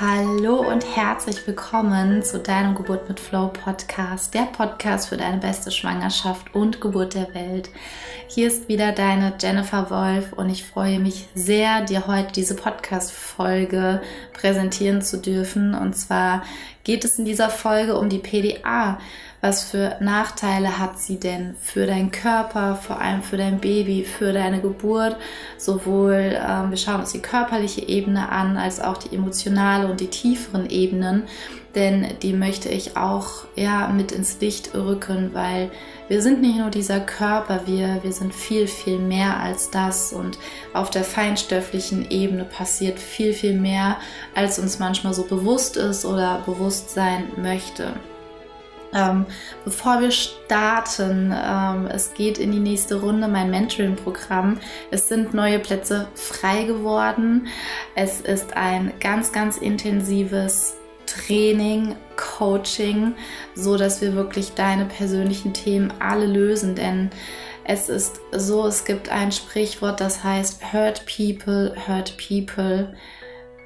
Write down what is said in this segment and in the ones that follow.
Hallo und herzlich willkommen zu deinem Geburt mit Flow Podcast, der Podcast für deine beste Schwangerschaft und Geburt der Welt. Hier ist wieder deine Jennifer Wolf und ich freue mich sehr, dir heute diese Podcast-Folge präsentieren zu dürfen. Und zwar geht es in dieser Folge um die PDA. Was für Nachteile hat sie denn für deinen Körper, vor allem für dein Baby, für deine Geburt? Sowohl, ähm, wir schauen uns die körperliche Ebene an, als auch die emotionale und die tieferen Ebenen, denn die möchte ich auch ja mit ins Licht rücken, weil wir sind nicht nur dieser Körper, wir, wir sind viel, viel mehr als das und auf der feinstofflichen Ebene passiert viel, viel mehr, als uns manchmal so bewusst ist oder bewusst sein möchte. Ähm, bevor wir starten, ähm, es geht in die nächste Runde, mein Mentoring-Programm. Es sind neue Plätze frei geworden. Es ist ein ganz, ganz intensives Training, Coaching, so dass wir wirklich deine persönlichen Themen alle lösen, denn es ist so, es gibt ein Sprichwort, das heißt Hurt People, Hurt People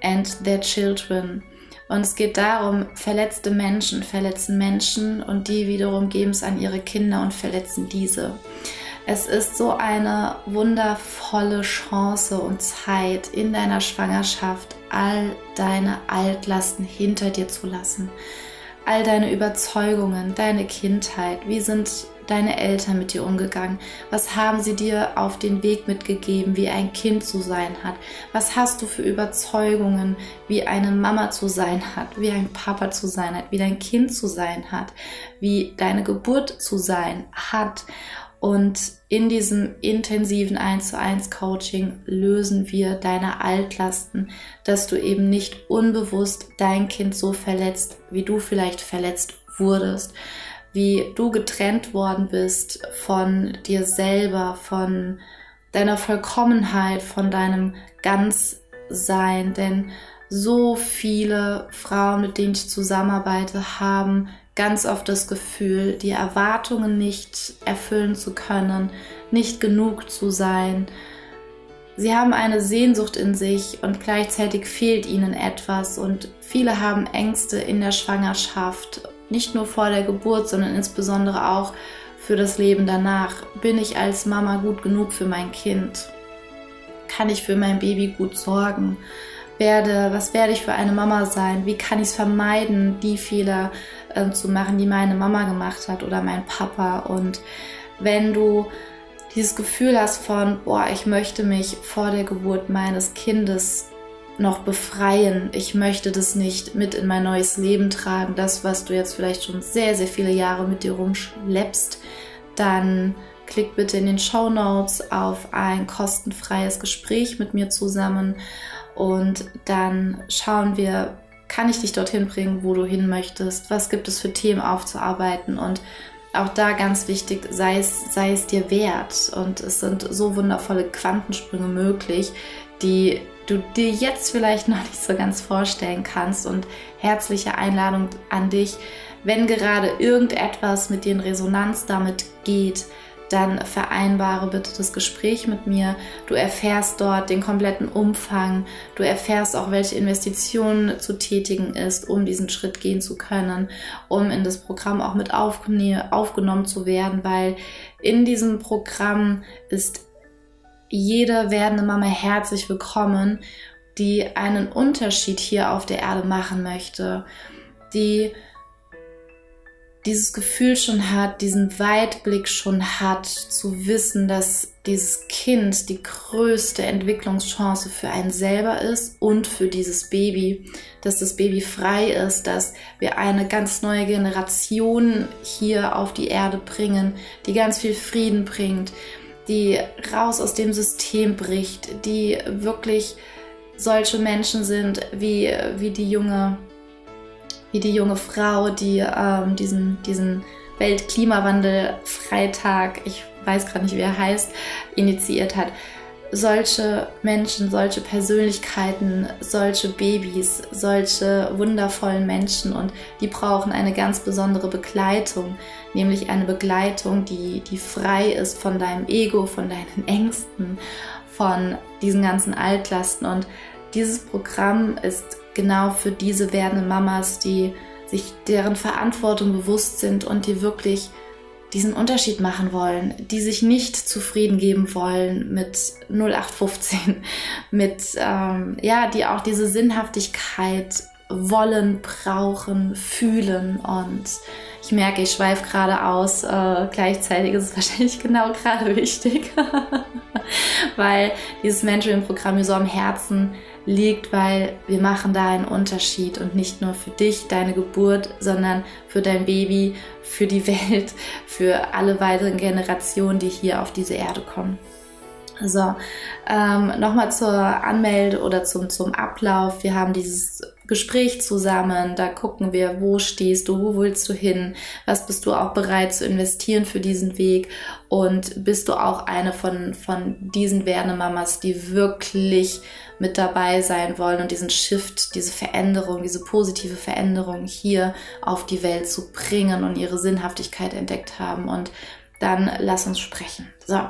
and their Children. Und es geht darum, verletzte Menschen verletzen Menschen und die wiederum geben es an ihre Kinder und verletzen diese. Es ist so eine wundervolle Chance und Zeit in deiner Schwangerschaft, all deine Altlasten hinter dir zu lassen. All deine Überzeugungen, deine Kindheit, wie sind deine Eltern mit dir umgegangen? Was haben sie dir auf den Weg mitgegeben, wie ein Kind zu sein hat? Was hast du für Überzeugungen, wie eine Mama zu sein hat, wie ein Papa zu sein hat, wie dein Kind zu sein hat, wie deine Geburt zu sein hat? Und in diesem intensiven 1 zu 1 Coaching lösen wir deine Altlasten, dass du eben nicht unbewusst dein Kind so verletzt, wie du vielleicht verletzt wurdest wie du getrennt worden bist von dir selber, von deiner Vollkommenheit, von deinem Ganzsein. Denn so viele Frauen, mit denen ich zusammenarbeite, haben ganz oft das Gefühl, die Erwartungen nicht erfüllen zu können, nicht genug zu sein. Sie haben eine Sehnsucht in sich und gleichzeitig fehlt ihnen etwas und viele haben Ängste in der Schwangerschaft nicht nur vor der Geburt, sondern insbesondere auch für das Leben danach. Bin ich als Mama gut genug für mein Kind? Kann ich für mein Baby gut sorgen? Werde, was werde ich für eine Mama sein? Wie kann ich es vermeiden, die Fehler äh, zu machen, die meine Mama gemacht hat oder mein Papa? Und wenn du dieses Gefühl hast von, boah, ich möchte mich vor der Geburt meines Kindes noch befreien. Ich möchte das nicht mit in mein neues Leben tragen. Das, was du jetzt vielleicht schon sehr, sehr viele Jahre mit dir rumschleppst, dann klick bitte in den Show Notes auf ein kostenfreies Gespräch mit mir zusammen und dann schauen wir, kann ich dich dorthin bringen, wo du hin möchtest? Was gibt es für Themen aufzuarbeiten? Und auch da ganz wichtig, sei es, sei es dir wert. Und es sind so wundervolle Quantensprünge möglich, die du dir jetzt vielleicht noch nicht so ganz vorstellen kannst. Und herzliche Einladung an dich, wenn gerade irgendetwas mit dir in Resonanz damit geht, dann vereinbare bitte das Gespräch mit mir. Du erfährst dort den kompletten Umfang. Du erfährst auch, welche Investitionen zu tätigen ist, um diesen Schritt gehen zu können, um in das Programm auch mit aufgenommen zu werden, weil in diesem Programm ist jede werdende Mama herzlich willkommen, die einen Unterschied hier auf der Erde machen möchte, die dieses Gefühl schon hat, diesen Weitblick schon hat, zu wissen, dass dieses Kind die größte Entwicklungschance für einen selber ist und für dieses Baby, dass das Baby frei ist, dass wir eine ganz neue Generation hier auf die Erde bringen, die ganz viel Frieden bringt, die raus aus dem System bricht, die wirklich solche Menschen sind wie, wie die junge, wie die junge Frau, die ähm, diesen, diesen Weltklimawandel-Freitag, ich weiß gerade nicht, wie er heißt, initiiert hat solche Menschen, solche Persönlichkeiten, solche Babys, solche wundervollen Menschen und die brauchen eine ganz besondere Begleitung, nämlich eine Begleitung, die, die frei ist von deinem Ego, von deinen Ängsten, von diesen ganzen Altlasten. Und dieses Programm ist genau für diese werdenden Mamas, die sich deren Verantwortung bewusst sind und die wirklich diesen Unterschied machen wollen, die sich nicht zufrieden geben wollen mit 0815, mit, ähm, ja, die auch diese Sinnhaftigkeit wollen, brauchen, fühlen und ich merke, ich schweife gerade aus. Äh, gleichzeitig ist es wahrscheinlich genau gerade wichtig, weil dieses Mentoring-Programm mir so am Herzen liegt, weil wir machen da einen Unterschied und nicht nur für dich, deine Geburt, sondern für dein Baby, für die Welt, für alle weiteren Generationen, die hier auf diese Erde kommen. So, ähm, nochmal zur Anmelde oder zum, zum Ablauf. Wir haben dieses Gespräch zusammen, da gucken wir, wo stehst du, wo willst du hin, was bist du auch bereit zu investieren für diesen Weg und bist du auch eine von, von diesen werdenden Mamas, die wirklich mit dabei sein wollen und diesen Shift, diese Veränderung, diese positive Veränderung hier auf die Welt zu bringen und ihre Sinnhaftigkeit entdeckt haben und dann lass uns sprechen. So.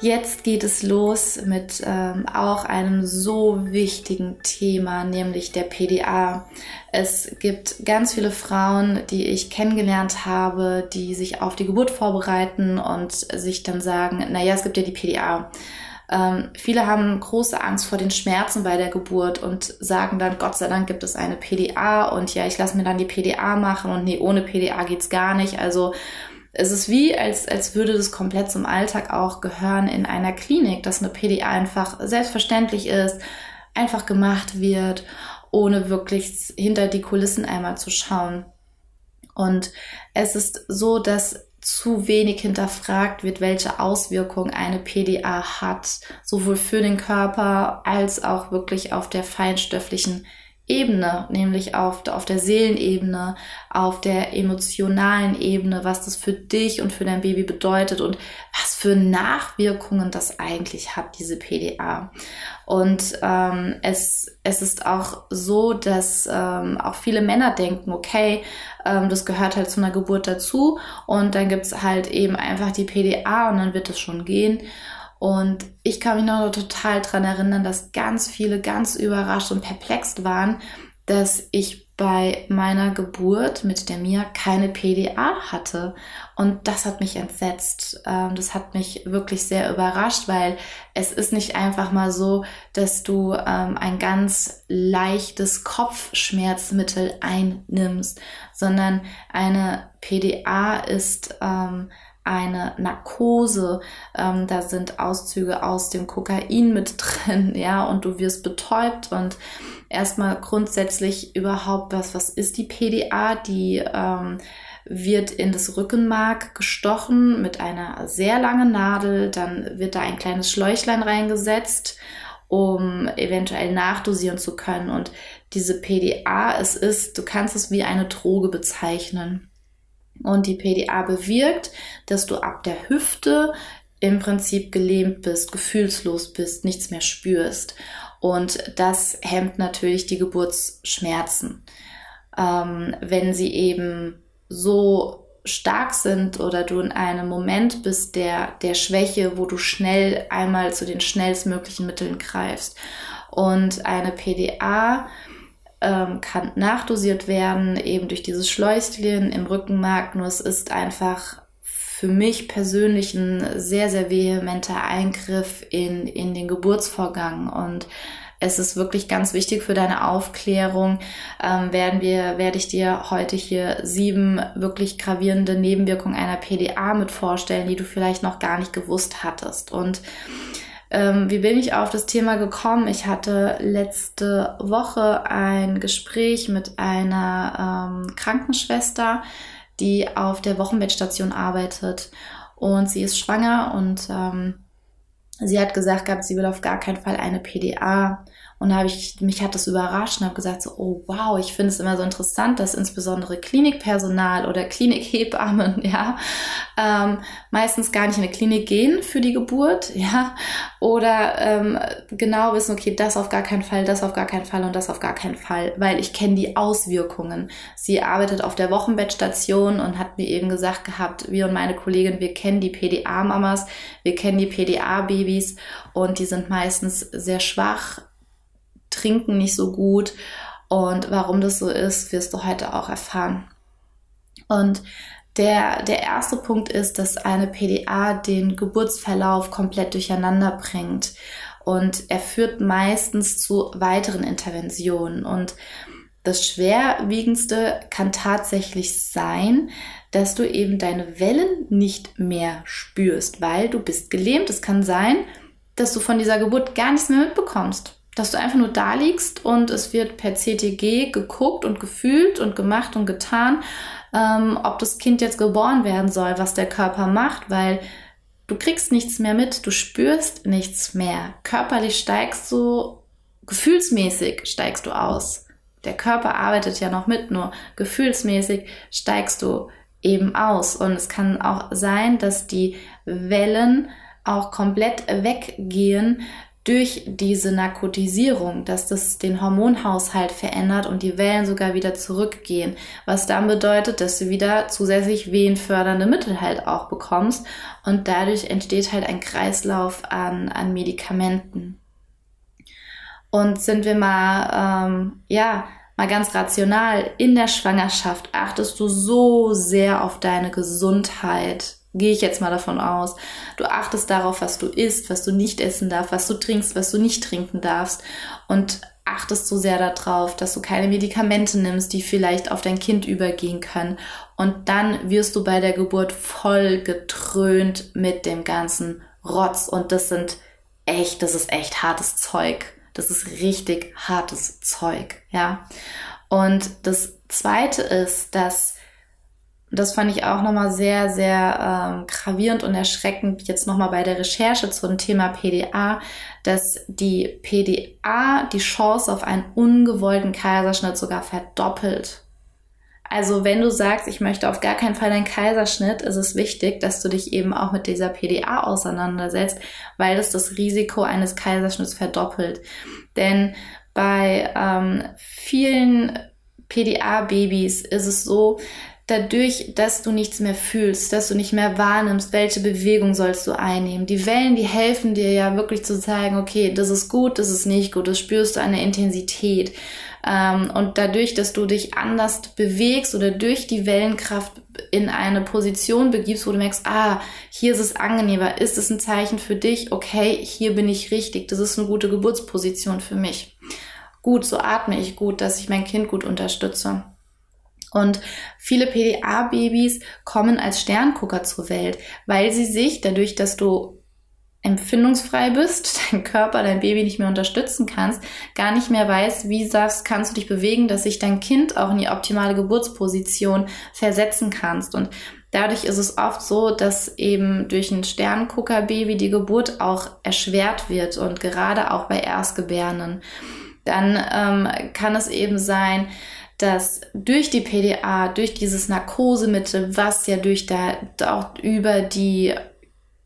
Jetzt geht es los mit ähm, auch einem so wichtigen Thema, nämlich der PDA. Es gibt ganz viele Frauen, die ich kennengelernt habe, die sich auf die Geburt vorbereiten und sich dann sagen, naja, es gibt ja die PDA. Ähm, viele haben große Angst vor den Schmerzen bei der Geburt und sagen dann, Gott sei Dank gibt es eine PDA und ja, ich lasse mir dann die PDA machen und nee, ohne PDA geht's gar nicht. Also es ist wie, als, als würde das komplett zum Alltag auch gehören in einer Klinik, dass eine PDA einfach selbstverständlich ist, einfach gemacht wird, ohne wirklich hinter die Kulissen einmal zu schauen. Und es ist so, dass zu wenig hinterfragt wird, welche Auswirkungen eine PDA hat, sowohl für den Körper als auch wirklich auf der feinstofflichen Ebene, nämlich auf, auf der Seelenebene, auf der emotionalen Ebene, was das für dich und für dein Baby bedeutet und was für Nachwirkungen das eigentlich hat, diese PDA. Und ähm, es, es ist auch so, dass ähm, auch viele Männer denken, okay, ähm, das gehört halt zu einer Geburt dazu und dann gibt's halt eben einfach die PDA und dann wird es schon gehen. Und ich kann mich noch total dran erinnern, dass ganz viele ganz überrascht und perplext waren, dass ich bei meiner Geburt mit der Mia keine PDA hatte. Und das hat mich entsetzt. Ähm, das hat mich wirklich sehr überrascht, weil es ist nicht einfach mal so, dass du ähm, ein ganz leichtes Kopfschmerzmittel einnimmst, sondern eine PDA ist ähm, eine Narkose, ähm, da sind Auszüge aus dem Kokain mit drin, ja, und du wirst betäubt und erstmal grundsätzlich überhaupt was, was ist die PDA? Die ähm, wird in das Rückenmark gestochen mit einer sehr langen Nadel, dann wird da ein kleines Schläuchlein reingesetzt, um eventuell nachdosieren zu können. Und diese PDA, es ist, du kannst es wie eine Droge bezeichnen. Und die PDA bewirkt, dass du ab der Hüfte im Prinzip gelähmt bist, gefühlslos bist, nichts mehr spürst. Und das hemmt natürlich die Geburtsschmerzen. Ähm, wenn sie eben so stark sind oder du in einem Moment bist der, der Schwäche, wo du schnell einmal zu den schnellstmöglichen Mitteln greifst. Und eine PDA ähm, kann nachdosiert werden, eben durch dieses Schläuchchen im Rückenmark. Nur es ist einfach für mich persönlich ein sehr, sehr vehementer Eingriff in, in den Geburtsvorgang und es ist wirklich ganz wichtig für deine Aufklärung. Ähm, werden wir, werde ich dir heute hier sieben wirklich gravierende Nebenwirkungen einer PDA mit vorstellen, die du vielleicht noch gar nicht gewusst hattest. Und ähm, wie bin ich auf das Thema gekommen? Ich hatte letzte Woche ein Gespräch mit einer ähm, Krankenschwester, die auf der Wochenbettstation arbeitet und sie ist schwanger und ähm, sie hat gesagt gehabt, sie will auf gar keinen Fall eine PDA und da habe ich, mich hat das überrascht und habe gesagt so, oh wow, ich finde es immer so interessant, dass insbesondere Klinikpersonal oder Klinikhebammen, ja, ähm, meistens gar nicht in eine Klinik gehen für die Geburt, ja, oder ähm, genau wissen, okay, das auf gar keinen Fall, das auf gar keinen Fall und das auf gar keinen Fall, weil ich kenne die Auswirkungen. Sie arbeitet auf der Wochenbettstation und hat mir eben gesagt gehabt, wir und meine Kollegin, wir kennen die PDA-Mamas, wir kennen die PDA-Babys und die sind meistens sehr schwach, trinken nicht so gut. Und warum das so ist, wirst du heute auch erfahren. Und der, der erste Punkt ist, dass eine PDA den Geburtsverlauf komplett durcheinander bringt. Und er führt meistens zu weiteren Interventionen. Und das Schwerwiegendste kann tatsächlich sein, dass du eben deine Wellen nicht mehr spürst, weil du bist gelähmt. Es kann sein, dass du von dieser Geburt gar nichts mehr mitbekommst. Dass du einfach nur da liegst und es wird per CTG geguckt und gefühlt und gemacht und getan, ähm, ob das Kind jetzt geboren werden soll, was der Körper macht, weil du kriegst nichts mehr mit, du spürst nichts mehr. Körperlich steigst du, gefühlsmäßig steigst du aus. Der Körper arbeitet ja noch mit, nur gefühlsmäßig steigst du eben aus. Und es kann auch sein, dass die Wellen auch komplett weggehen durch diese Narkotisierung, dass das den Hormonhaushalt verändert und die Wellen sogar wieder zurückgehen, was dann bedeutet, dass du wieder zusätzlich wehenfördernde Mittel halt auch bekommst und dadurch entsteht halt ein Kreislauf an, an Medikamenten. Und sind wir mal, ähm, ja, mal ganz rational, in der Schwangerschaft achtest du so sehr auf deine Gesundheit. Gehe ich jetzt mal davon aus. Du achtest darauf, was du isst, was du nicht essen darfst, was du trinkst, was du nicht trinken darfst. Und achtest so sehr darauf, dass du keine Medikamente nimmst, die vielleicht auf dein Kind übergehen können. Und dann wirst du bei der Geburt voll getrönt mit dem ganzen Rotz. Und das sind echt, das ist echt hartes Zeug. Das ist richtig hartes Zeug, ja. Und das zweite ist, dass das fand ich auch nochmal sehr, sehr ähm, gravierend und erschreckend jetzt nochmal bei der Recherche zum Thema PDA, dass die PDA die Chance auf einen ungewollten Kaiserschnitt sogar verdoppelt. Also wenn du sagst, ich möchte auf gar keinen Fall einen Kaiserschnitt, ist es wichtig, dass du dich eben auch mit dieser PDA auseinandersetzt, weil das das Risiko eines Kaiserschnitts verdoppelt. Denn bei ähm, vielen PDA-Babys ist es so, dadurch, dass du nichts mehr fühlst, dass du nicht mehr wahrnimmst, welche Bewegung sollst du einnehmen. Die Wellen, die helfen dir ja wirklich zu zeigen, okay, das ist gut, das ist nicht gut, das spürst du der Intensität. Ähm, und dadurch, dass du dich anders bewegst oder durch die Wellenkraft in eine Position begibst, wo du merkst, ah, hier ist es angenehmer, ist es ein Zeichen für dich, okay, hier bin ich richtig, das ist eine gute Geburtsposition für mich. Gut, so atme ich gut, dass ich mein Kind gut unterstütze. Und viele PDA-Babys kommen als Sterngucker zur Welt, weil sie sich dadurch, dass du empfindungsfrei bist, dein Körper, dein Baby nicht mehr unterstützen kannst, gar nicht mehr weißt, wie sagst, kannst du dich bewegen, dass sich dein Kind auch in die optimale Geburtsposition versetzen kannst. Und dadurch ist es oft so, dass eben durch ein Sterngucker-Baby die Geburt auch erschwert wird und gerade auch bei Erstgebärenden. Dann ähm, kann es eben sein, dass durch die PDA, durch dieses Narkosemittel, was ja durch da auch über die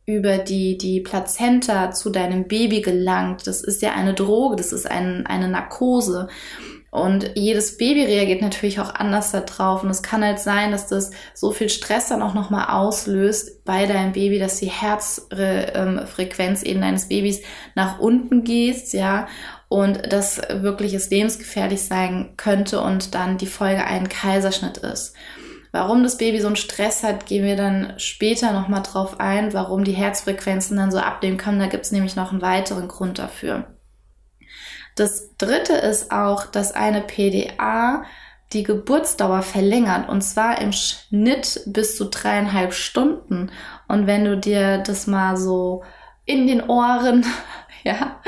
über die, die Plazenta zu deinem Baby gelangt. Das ist ja eine Droge, das ist ein, eine Narkose. Und jedes Baby reagiert natürlich auch anders darauf. Und es kann halt sein, dass das so viel Stress dann auch nochmal auslöst bei deinem Baby, dass die Herzfrequenz eben deines Babys nach unten geht, ja. Und das wirklich es lebensgefährlich sein könnte und dann die Folge ein Kaiserschnitt ist. Warum das Baby so einen Stress hat, gehen wir dann später nochmal drauf ein, warum die Herzfrequenzen dann so abnehmen können. Da gibt es nämlich noch einen weiteren Grund dafür. Das dritte ist auch, dass eine PDA die Geburtsdauer verlängert und zwar im Schnitt bis zu dreieinhalb Stunden. Und wenn du dir das mal so in den Ohren ja,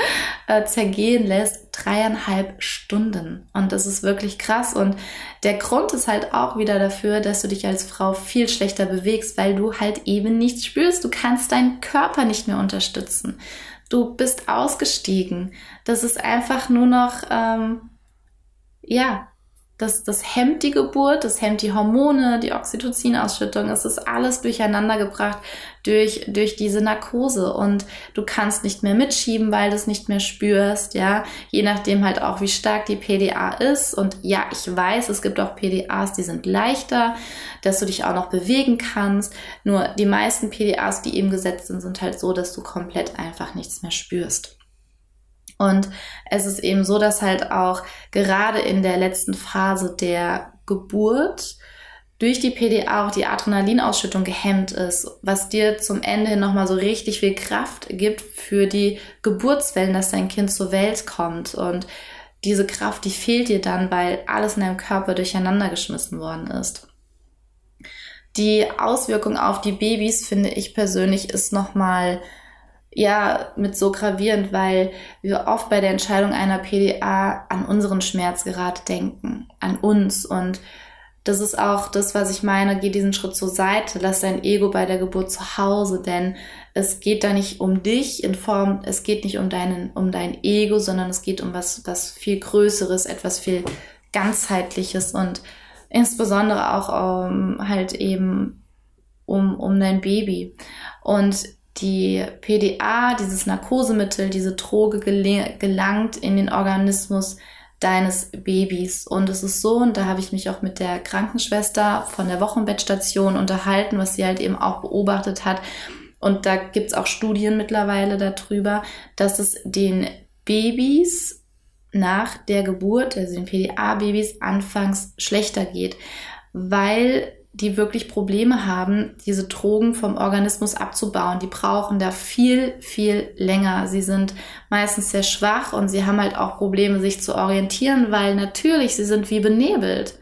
äh, zergehen lässt, dreieinhalb Stunden. Und das ist wirklich krass. Und der Grund ist halt auch wieder dafür, dass du dich als Frau viel schlechter bewegst, weil du halt eben nichts spürst. Du kannst deinen Körper nicht mehr unterstützen. Du bist ausgestiegen. Das ist einfach nur noch, ähm, ja, das, das hemmt die Geburt, das hemmt die Hormone, die Oxytocinausschüttung. Es ist alles durcheinander gebracht durch, durch diese Narkose und du kannst nicht mehr mitschieben, weil du es nicht mehr spürst, ja. Je nachdem halt auch, wie stark die PDA ist. Und ja, ich weiß, es gibt auch PDAs, die sind leichter, dass du dich auch noch bewegen kannst. Nur die meisten PDAs, die eben gesetzt sind, sind halt so, dass du komplett einfach nichts mehr spürst. Und es ist eben so, dass halt auch gerade in der letzten Phase der Geburt durch die PDA auch die Adrenalinausschüttung gehemmt ist, was dir zum Ende hin nochmal so richtig viel Kraft gibt für die Geburtswellen, dass dein Kind zur Welt kommt. Und diese Kraft, die fehlt dir dann, weil alles in deinem Körper durcheinander geschmissen worden ist. Die Auswirkung auf die Babys, finde ich persönlich, ist nochmal ja mit so gravierend, weil wir oft bei der Entscheidung einer PDA an unseren Schmerz gerade denken, an uns und das ist auch das, was ich meine, geh diesen Schritt zur Seite, lass dein Ego bei der Geburt zu Hause, denn es geht da nicht um dich in Form, es geht nicht um deinen, um dein Ego, sondern es geht um was, was viel Größeres, etwas viel ganzheitliches und insbesondere auch um, halt eben um, um dein Baby. Und die PDA, dieses Narkosemittel, diese Droge gelangt in den Organismus deines Babys. Und es ist so, und da habe ich mich auch mit der Krankenschwester von der Wochenbettstation unterhalten, was sie halt eben auch beobachtet hat. Und da gibt es auch Studien mittlerweile darüber, dass es den Babys nach der Geburt, also den PDA-Babys, anfangs schlechter geht, weil die wirklich Probleme haben, diese Drogen vom Organismus abzubauen. Die brauchen da viel, viel länger. Sie sind meistens sehr schwach und sie haben halt auch Probleme, sich zu orientieren, weil natürlich sie sind wie benebelt.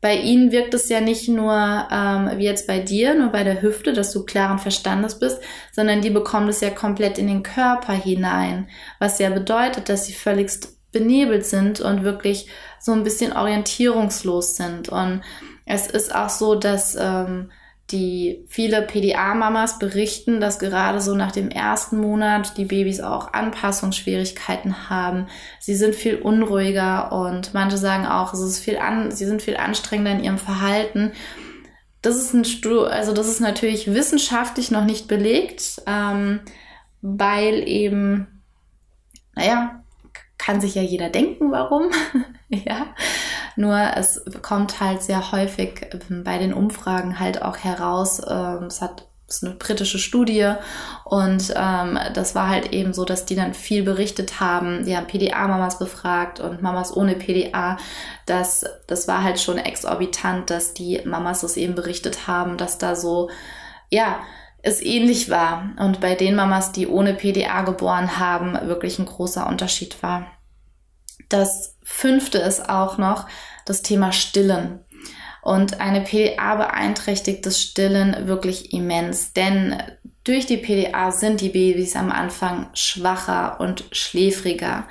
Bei ihnen wirkt es ja nicht nur ähm, wie jetzt bei dir, nur bei der Hüfte, dass du klaren Verstandes bist, sondern die bekommen es ja komplett in den Körper hinein, was ja bedeutet, dass sie völligst benebelt sind und wirklich so ein bisschen orientierungslos sind. Und es ist auch so, dass ähm, die viele PDA-Mamas berichten, dass gerade so nach dem ersten Monat die Babys auch Anpassungsschwierigkeiten haben. Sie sind viel unruhiger und manche sagen auch, es ist viel an, sie sind viel anstrengender in ihrem Verhalten. Das ist ein Stu also das ist natürlich wissenschaftlich noch nicht belegt, ähm, weil eben, naja, kann sich ja jeder denken, warum. ja. Nur es kommt halt sehr häufig ähm, bei den Umfragen halt auch heraus, ähm, es hat das ist eine britische Studie und ähm, das war halt eben so, dass die dann viel berichtet haben. Die haben PDA-Mamas befragt und Mamas ohne PDA. Das, das war halt schon exorbitant, dass die Mamas das eben berichtet haben, dass da so, ja, es ähnlich war und bei den Mamas, die ohne PDA geboren haben, wirklich ein großer Unterschied war. Das fünfte ist auch noch das Thema Stillen. Und eine PDA beeinträchtigt das Stillen wirklich immens, denn durch die PDA sind die Babys am Anfang schwacher und schläfriger,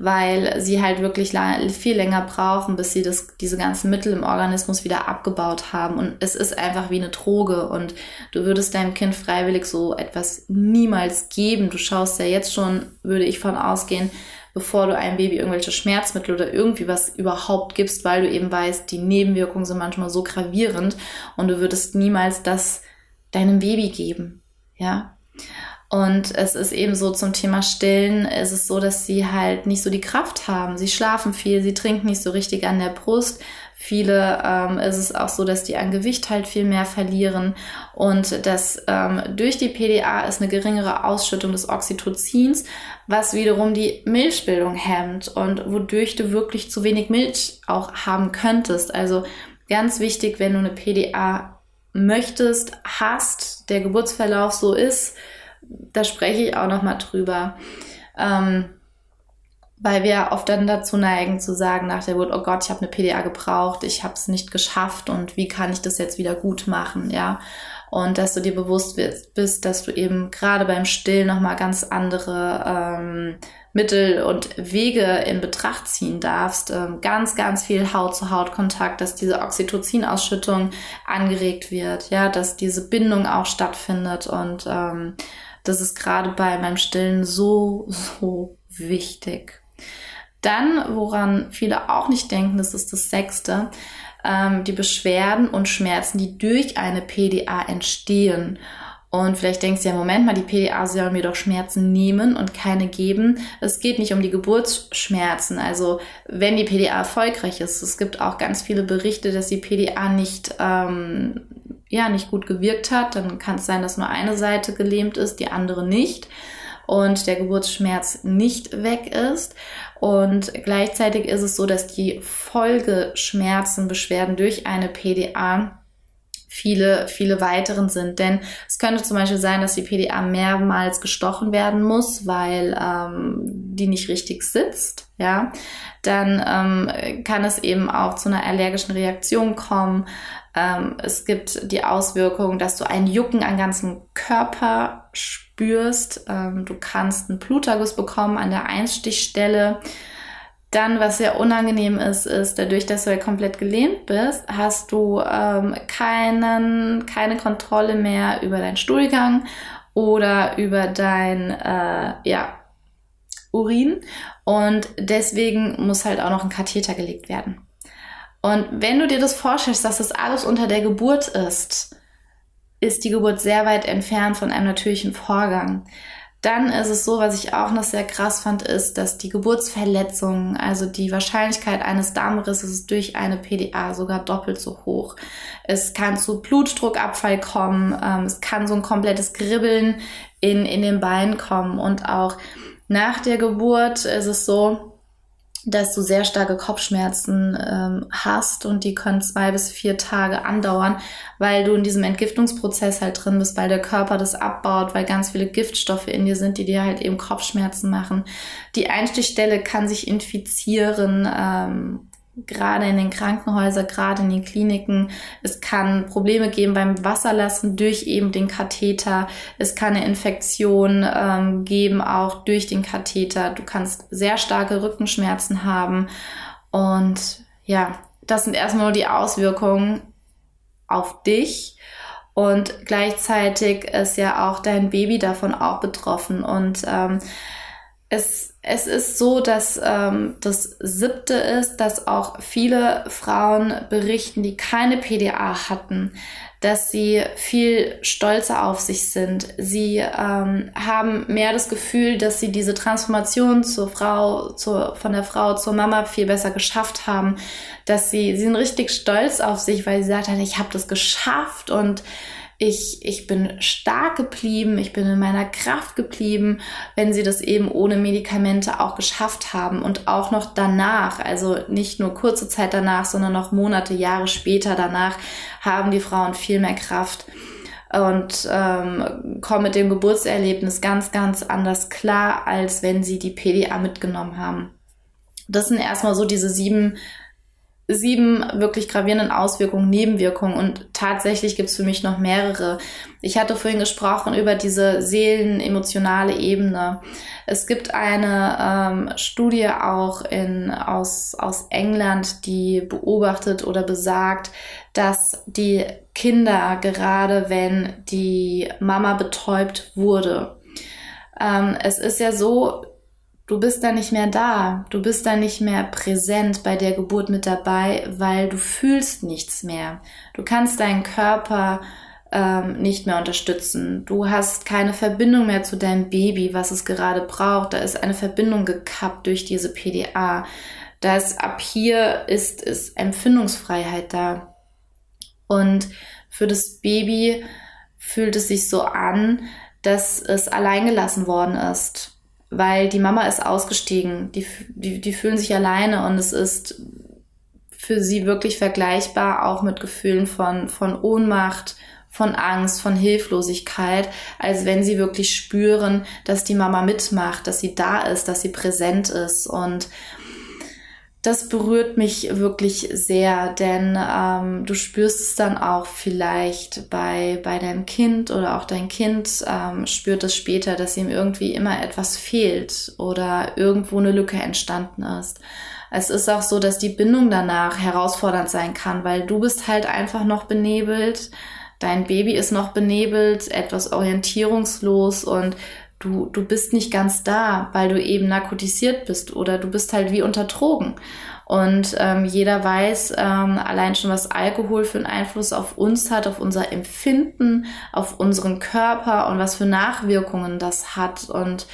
weil sie halt wirklich viel länger brauchen, bis sie das, diese ganzen Mittel im Organismus wieder abgebaut haben. Und es ist einfach wie eine Droge und du würdest deinem Kind freiwillig so etwas niemals geben. Du schaust ja jetzt schon, würde ich von ausgehen, bevor du einem Baby irgendwelche Schmerzmittel oder irgendwie was überhaupt gibst, weil du eben weißt, die Nebenwirkungen sind manchmal so gravierend und du würdest niemals das deinem Baby geben. Ja. Und es ist eben so zum Thema Stillen, es ist so, dass sie halt nicht so die Kraft haben. Sie schlafen viel, sie trinken nicht so richtig an der Brust. Viele ähm, ist es auch so, dass die an Gewicht halt viel mehr verlieren und dass ähm, durch die PDA ist eine geringere Ausschüttung des Oxytocins, was wiederum die Milchbildung hemmt und wodurch du wirklich zu wenig Milch auch haben könntest. Also ganz wichtig, wenn du eine PDA möchtest, hast, der Geburtsverlauf so ist, da spreche ich auch noch mal drüber. Ähm, weil wir oft dann dazu neigen zu sagen nach der Geburt, oh Gott, ich habe eine PDA gebraucht, ich habe es nicht geschafft und wie kann ich das jetzt wieder gut machen, ja? Und dass du dir bewusst bist, dass du eben gerade beim Stillen nochmal ganz andere ähm, Mittel und Wege in Betracht ziehen darfst. Ähm, ganz, ganz viel Haut-zu-Haut-Kontakt, dass diese Oxytocin-Ausschüttung angeregt wird, ja, dass diese Bindung auch stattfindet und ähm, das ist gerade bei meinem Stillen so, so wichtig. Dann, woran viele auch nicht denken, das ist das Sechste, ähm, die Beschwerden und Schmerzen, die durch eine PDA entstehen. Und vielleicht denkst du ja, Moment mal, die PDA soll mir doch Schmerzen nehmen und keine geben. Es geht nicht um die Geburtsschmerzen. Also wenn die PDA erfolgreich ist, es gibt auch ganz viele Berichte, dass die PDA nicht, ähm, ja, nicht gut gewirkt hat. Dann kann es sein, dass nur eine Seite gelähmt ist, die andere nicht. und der Geburtsschmerz nicht weg ist. Und gleichzeitig ist es so, dass die Folgeschmerzen, Beschwerden durch eine PDA viele, viele weiteren sind. Denn es könnte zum Beispiel sein, dass die PDA mehrmals gestochen werden muss, weil ähm, die nicht richtig sitzt. Ja, dann ähm, kann es eben auch zu einer allergischen Reaktion kommen. Ähm, es gibt die Auswirkung, dass du ein Jucken am ganzen Körper spürst. Ähm, du kannst einen Bluterguss bekommen an der Einstichstelle. Dann, was sehr unangenehm ist, ist, dadurch, dass du ja komplett gelähmt bist, hast du ähm, keinen, keine Kontrolle mehr über deinen Stuhlgang oder über dein äh, ja, Urin. Und deswegen muss halt auch noch ein Katheter gelegt werden. Und wenn du dir das vorstellst, dass das alles unter der Geburt ist, ist die Geburt sehr weit entfernt von einem natürlichen Vorgang. Dann ist es so, was ich auch noch sehr krass fand, ist, dass die Geburtsverletzung, also die Wahrscheinlichkeit eines Darmrisses durch eine PDA sogar doppelt so hoch. Es kann zu Blutdruckabfall kommen, ähm, es kann so ein komplettes Gribbeln in, in den Beinen kommen und auch nach der Geburt ist es so, dass du sehr starke Kopfschmerzen ähm, hast und die können zwei bis vier Tage andauern, weil du in diesem Entgiftungsprozess halt drin bist, weil der Körper das abbaut, weil ganz viele Giftstoffe in dir sind, die dir halt eben Kopfschmerzen machen. Die Einstichstelle kann sich infizieren. Ähm, gerade in den Krankenhäusern, gerade in den Kliniken. Es kann Probleme geben beim Wasserlassen durch eben den Katheter. Es kann eine Infektion ähm, geben, auch durch den Katheter. Du kannst sehr starke Rückenschmerzen haben. Und ja, das sind erstmal nur die Auswirkungen auf dich. Und gleichzeitig ist ja auch dein Baby davon auch betroffen. Und ähm, es, es ist so, dass ähm, das siebte ist, dass auch viele Frauen berichten, die keine PDA hatten, dass sie viel stolzer auf sich sind. Sie ähm, haben mehr das Gefühl, dass sie diese Transformation zur Frau, zur, von der Frau zur Mama viel besser geschafft haben, dass sie, sie sind richtig stolz auf sich, weil sie sagt, ich habe das geschafft und ich, ich bin stark geblieben, ich bin in meiner Kraft geblieben, wenn sie das eben ohne Medikamente auch geschafft haben und auch noch danach, also nicht nur kurze Zeit danach, sondern noch Monate, Jahre später danach, haben die Frauen viel mehr Kraft und ähm, kommen mit dem Geburtserlebnis ganz, ganz anders klar, als wenn sie die PDA mitgenommen haben. Das sind erstmal so diese sieben sieben wirklich gravierenden Auswirkungen, Nebenwirkungen und tatsächlich gibt es für mich noch mehrere. Ich hatte vorhin gesprochen über diese seelenemotionale Ebene. Es gibt eine ähm, Studie auch in, aus, aus England, die beobachtet oder besagt, dass die Kinder, gerade wenn die Mama betäubt wurde, ähm, es ist ja so, du bist da nicht mehr da, du bist da nicht mehr präsent bei der Geburt mit dabei, weil du fühlst nichts mehr. Du kannst deinen Körper ähm, nicht mehr unterstützen. Du hast keine Verbindung mehr zu deinem Baby, was es gerade braucht. Da ist eine Verbindung gekappt durch diese PDA. Da ist ab hier ist, ist Empfindungsfreiheit da. Und für das Baby fühlt es sich so an, dass es alleingelassen worden ist weil die Mama ist ausgestiegen. Die, die, die fühlen sich alleine und es ist für sie wirklich vergleichbar auch mit Gefühlen von, von Ohnmacht, von Angst, von Hilflosigkeit, als wenn sie wirklich spüren, dass die Mama mitmacht, dass sie da ist, dass sie präsent ist. Und das berührt mich wirklich sehr, denn ähm, du spürst es dann auch vielleicht bei, bei deinem Kind oder auch dein Kind ähm, spürt es später, dass ihm irgendwie immer etwas fehlt oder irgendwo eine Lücke entstanden ist. Es ist auch so, dass die Bindung danach herausfordernd sein kann, weil du bist halt einfach noch benebelt, dein Baby ist noch benebelt, etwas orientierungslos und du, du bist nicht ganz da, weil du eben narkotisiert bist oder du bist halt wie unter Drogen. Und ähm, jeder weiß ähm, allein schon, was Alkohol für einen Einfluss auf uns hat, auf unser Empfinden, auf unseren Körper und was für Nachwirkungen das hat. Und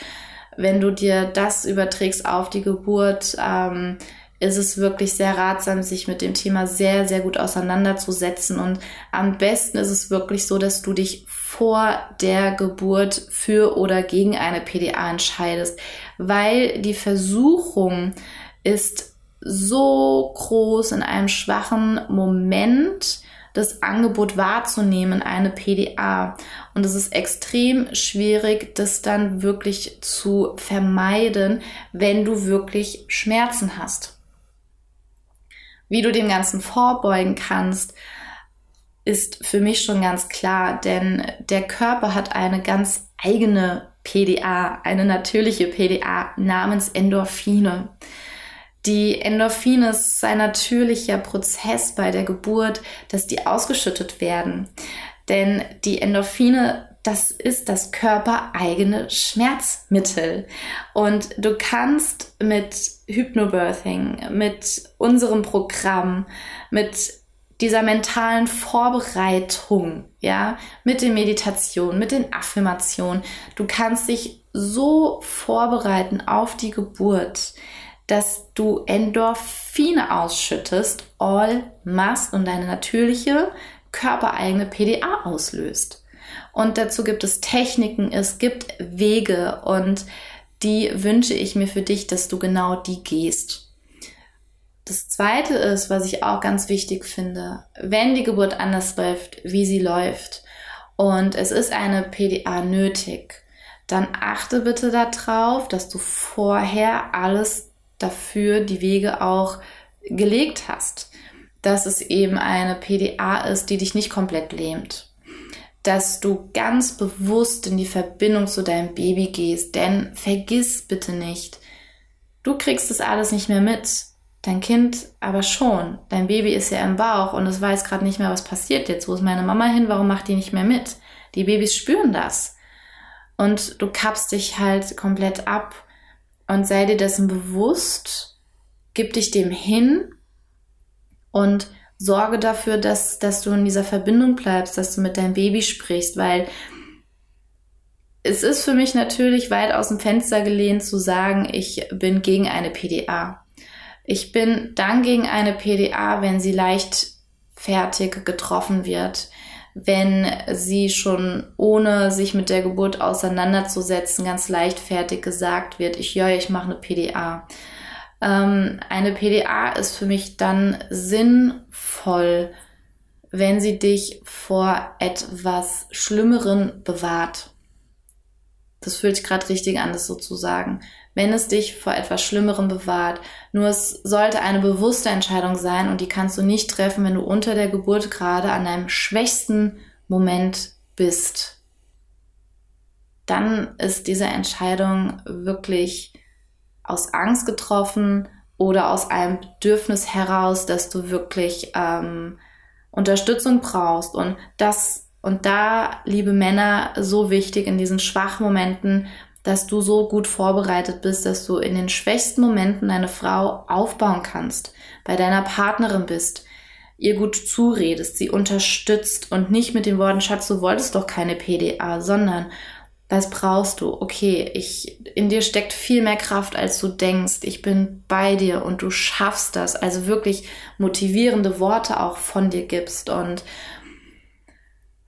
wenn du dir das überträgst auf die Geburt, ähm, ist es wirklich sehr ratsam, sich mit dem Thema sehr, sehr gut auseinanderzusetzen. Und am besten ist es wirklich so, dass du dich vor der Geburt für oder gegen eine PDA entscheidest, weil die Versuchung ist so groß in einem schwachen Moment, das Angebot wahrzunehmen, eine PDA. Und es ist extrem schwierig, das dann wirklich zu vermeiden, wenn du wirklich Schmerzen hast. Wie du dem Ganzen vorbeugen kannst, ist für mich schon ganz klar, denn der Körper hat eine ganz eigene PDA, eine natürliche PDA namens Endorphine. Die Endorphine ist ein natürlicher Prozess bei der Geburt, dass die ausgeschüttet werden. Denn die Endorphine das ist das körpereigene Schmerzmittel. Und du kannst mit Hypnobirthing, mit unserem Programm, mit dieser mentalen Vorbereitung, ja, mit den Meditationen, mit den Affirmationen, du kannst dich so vorbereiten auf die Geburt, dass du Endorphine ausschüttest, all must und deine natürliche körpereigene PDA auslöst. Und dazu gibt es Techniken, es gibt Wege und die wünsche ich mir für dich, dass du genau die gehst. Das zweite ist, was ich auch ganz wichtig finde, wenn die Geburt anders läuft, wie sie läuft und es ist eine PDA nötig, dann achte bitte darauf, dass du vorher alles dafür, die Wege auch gelegt hast. Dass es eben eine PDA ist, die dich nicht komplett lähmt dass du ganz bewusst in die Verbindung zu deinem Baby gehst. Denn vergiss bitte nicht, du kriegst das alles nicht mehr mit. Dein Kind aber schon. Dein Baby ist ja im Bauch und es weiß gerade nicht mehr, was passiert jetzt. Wo ist meine Mama hin? Warum macht die nicht mehr mit? Die Babys spüren das. Und du kappst dich halt komplett ab und sei dir dessen bewusst, gib dich dem hin und sorge dafür, dass, dass du in dieser Verbindung bleibst, dass du mit deinem Baby sprichst, weil es ist für mich natürlich weit aus dem Fenster gelehnt zu sagen, ich bin gegen eine PDA. Ich bin dann gegen eine PDA, wenn sie leichtfertig getroffen wird, wenn sie schon ohne sich mit der Geburt auseinanderzusetzen ganz leichtfertig gesagt wird, ich ja, ich mache eine PDA. Ähm, eine PDA ist für mich dann sinnvoll, wenn sie dich vor etwas Schlimmeren bewahrt. Das fühlt sich gerade richtig an, das so zu sagen. Wenn es dich vor etwas Schlimmerem bewahrt. Nur es sollte eine bewusste Entscheidung sein und die kannst du nicht treffen, wenn du unter der Geburt gerade an deinem schwächsten Moment bist. Dann ist diese Entscheidung wirklich aus Angst getroffen oder aus einem Bedürfnis heraus, dass du wirklich ähm, Unterstützung brauchst. Und das und da, liebe Männer, so wichtig in diesen schwachen Momenten, dass du so gut vorbereitet bist, dass du in den schwächsten Momenten deine Frau aufbauen kannst, bei deiner Partnerin bist, ihr gut zuredest, sie unterstützt und nicht mit den Worten, Schatz, du wolltest doch keine PDA, sondern was brauchst du? Okay, ich, in dir steckt viel mehr Kraft, als du denkst. Ich bin bei dir und du schaffst das. Also wirklich motivierende Worte auch von dir gibst. Und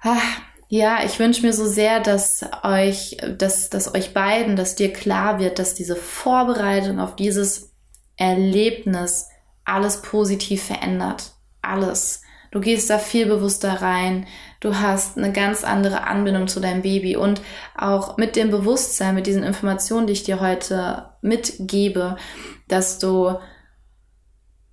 ach, ja, ich wünsche mir so sehr, dass euch, dass, dass euch beiden, dass dir klar wird, dass diese Vorbereitung auf dieses Erlebnis alles positiv verändert. Alles. Du gehst da viel bewusster rein. Du hast eine ganz andere Anbindung zu deinem Baby und auch mit dem Bewusstsein, mit diesen Informationen, die ich dir heute mitgebe, dass du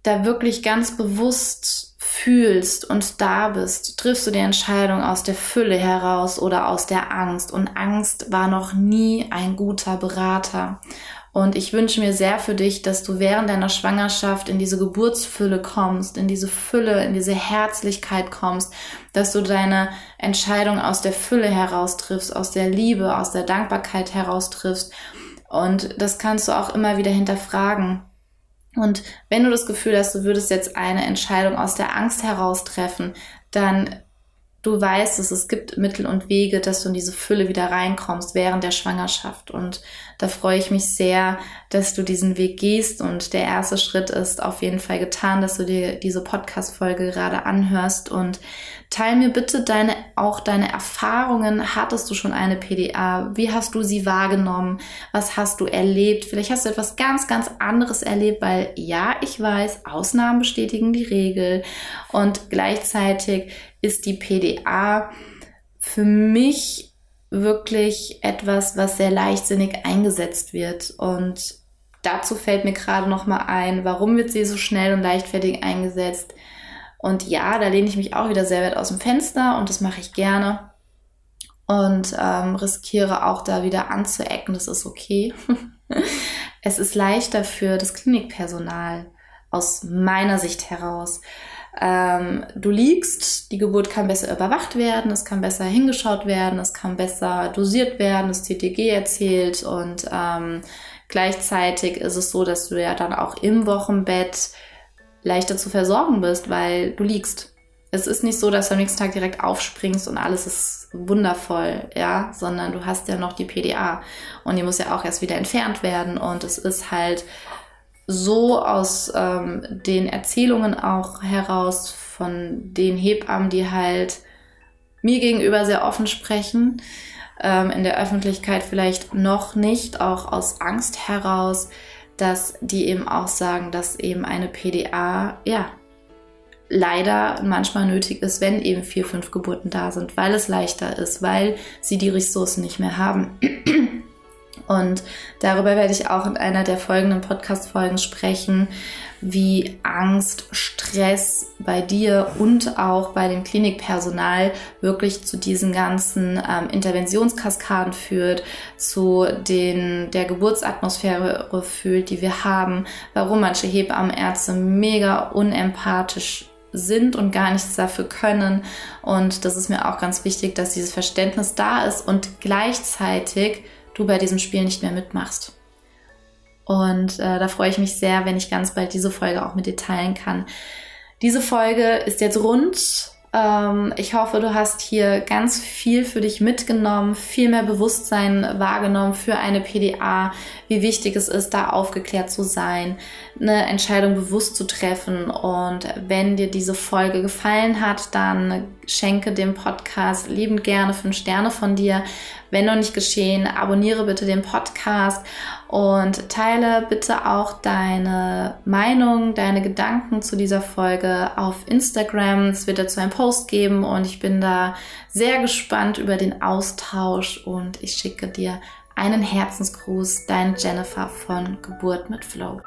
da wirklich ganz bewusst fühlst und da bist, triffst du die Entscheidung aus der Fülle heraus oder aus der Angst. Und Angst war noch nie ein guter Berater. Und ich wünsche mir sehr für dich, dass du während deiner Schwangerschaft in diese Geburtsfülle kommst, in diese Fülle, in diese Herzlichkeit kommst, dass du deine Entscheidung aus der Fülle heraus triffst, aus der Liebe, aus der Dankbarkeit heraus triffst. Und das kannst du auch immer wieder hinterfragen. Und wenn du das Gefühl hast, du würdest jetzt eine Entscheidung aus der Angst heraus treffen, dann du weißt, dass es gibt Mittel und Wege, dass du in diese Fülle wieder reinkommst während der Schwangerschaft. Und da freue ich mich sehr, dass du diesen Weg gehst und der erste Schritt ist auf jeden Fall getan, dass du dir diese Podcast-Folge gerade anhörst und teil mir bitte deine, auch deine Erfahrungen. Hattest du schon eine PDA? Wie hast du sie wahrgenommen? Was hast du erlebt? Vielleicht hast du etwas ganz, ganz anderes erlebt, weil ja, ich weiß, Ausnahmen bestätigen die Regel und gleichzeitig ist die PDA für mich wirklich etwas, was sehr leichtsinnig eingesetzt wird. Und dazu fällt mir gerade noch mal ein, warum wird sie so schnell und leichtfertig eingesetzt? Und ja, da lehne ich mich auch wieder sehr weit aus dem Fenster und das mache ich gerne und ähm, riskiere auch da wieder anzuecken. Das ist okay. es ist leichter für das Klinikpersonal aus meiner Sicht heraus, ähm, du liegst, die Geburt kann besser überwacht werden, es kann besser hingeschaut werden, es kann besser dosiert werden, das TTG erzählt und ähm, gleichzeitig ist es so, dass du ja dann auch im Wochenbett leichter zu versorgen bist, weil du liegst. Es ist nicht so, dass du am nächsten Tag direkt aufspringst und alles ist wundervoll, ja, sondern du hast ja noch die PDA und die muss ja auch erst wieder entfernt werden und es ist halt so aus ähm, den Erzählungen auch heraus von den Hebammen, die halt mir gegenüber sehr offen sprechen, ähm, in der Öffentlichkeit vielleicht noch nicht, auch aus Angst heraus, dass die eben auch sagen, dass eben eine PDA, ja, leider manchmal nötig ist, wenn eben vier, fünf Geburten da sind, weil es leichter ist, weil sie die Ressourcen nicht mehr haben. Und darüber werde ich auch in einer der folgenden Podcast-Folgen sprechen, wie Angst, Stress bei dir und auch bei dem Klinikpersonal wirklich zu diesen ganzen ähm, Interventionskaskaden führt, zu den, der Geburtsatmosphäre fühlt, die wir haben, warum manche Hebammenärzte mega unempathisch sind und gar nichts dafür können. Und das ist mir auch ganz wichtig, dass dieses Verständnis da ist und gleichzeitig du bei diesem Spiel nicht mehr mitmachst. Und äh, da freue ich mich sehr, wenn ich ganz bald diese Folge auch mit dir teilen kann. Diese Folge ist jetzt rund. Ähm, ich hoffe, du hast hier ganz viel für dich mitgenommen, viel mehr Bewusstsein wahrgenommen für eine PDA, wie wichtig es ist, da aufgeklärt zu sein, eine Entscheidung bewusst zu treffen. Und wenn dir diese Folge gefallen hat, dann schenke dem Podcast liebend gerne fünf Sterne von dir. Wenn noch nicht geschehen, abonniere bitte den Podcast und teile bitte auch deine Meinung, deine Gedanken zu dieser Folge auf Instagram. Es wird dazu einen Post geben und ich bin da sehr gespannt über den Austausch und ich schicke dir einen Herzensgruß, dein Jennifer von Geburt mit Flow.